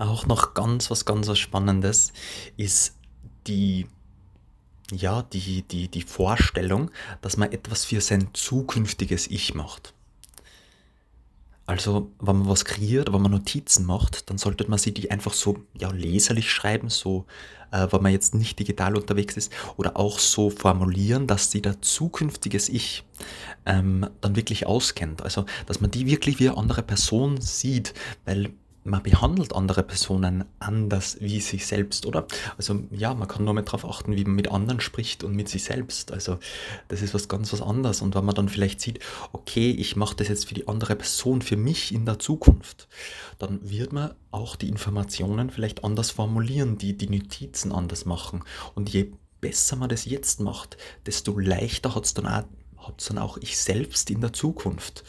Auch noch ganz was ganz was Spannendes ist die ja, die die die Vorstellung, dass man etwas für sein zukünftiges Ich macht. Also, wenn man was kreiert, wenn man Notizen macht, dann sollte man sich die einfach so, ja, leserlich schreiben, so, äh, wenn man jetzt nicht digital unterwegs ist, oder auch so formulieren, dass sie der zukünftiges Ich ähm, dann wirklich auskennt. Also, dass man die wirklich wie eine andere Person sieht, weil man behandelt andere Personen anders wie sich selbst, oder? Also ja, man kann nur mal darauf achten, wie man mit anderen spricht und mit sich selbst. Also das ist was ganz was anderes. Und wenn man dann vielleicht sieht, okay, ich mache das jetzt für die andere Person, für mich in der Zukunft, dann wird man auch die Informationen vielleicht anders formulieren, die, die Notizen anders machen. Und je besser man das jetzt macht, desto leichter hat es dann auch dann auch ich selbst in der Zukunft.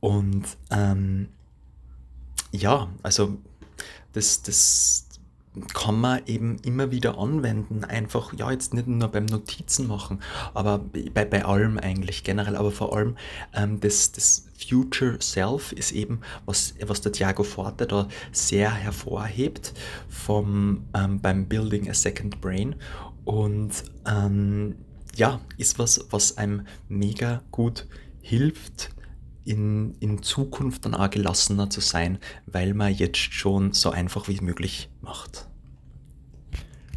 Und ähm, ja, also das, das kann man eben immer wieder anwenden. Einfach, ja, jetzt nicht nur beim Notizen machen, aber bei, bei allem eigentlich generell, aber vor allem ähm, das, das Future Self ist eben, was, was der Thiago Forte da sehr hervorhebt vom, ähm, beim Building a Second Brain. Und ähm, ja, ist was, was einem mega gut hilft, in, in Zukunft dann auch gelassener zu sein, weil man jetzt schon so einfach wie möglich macht.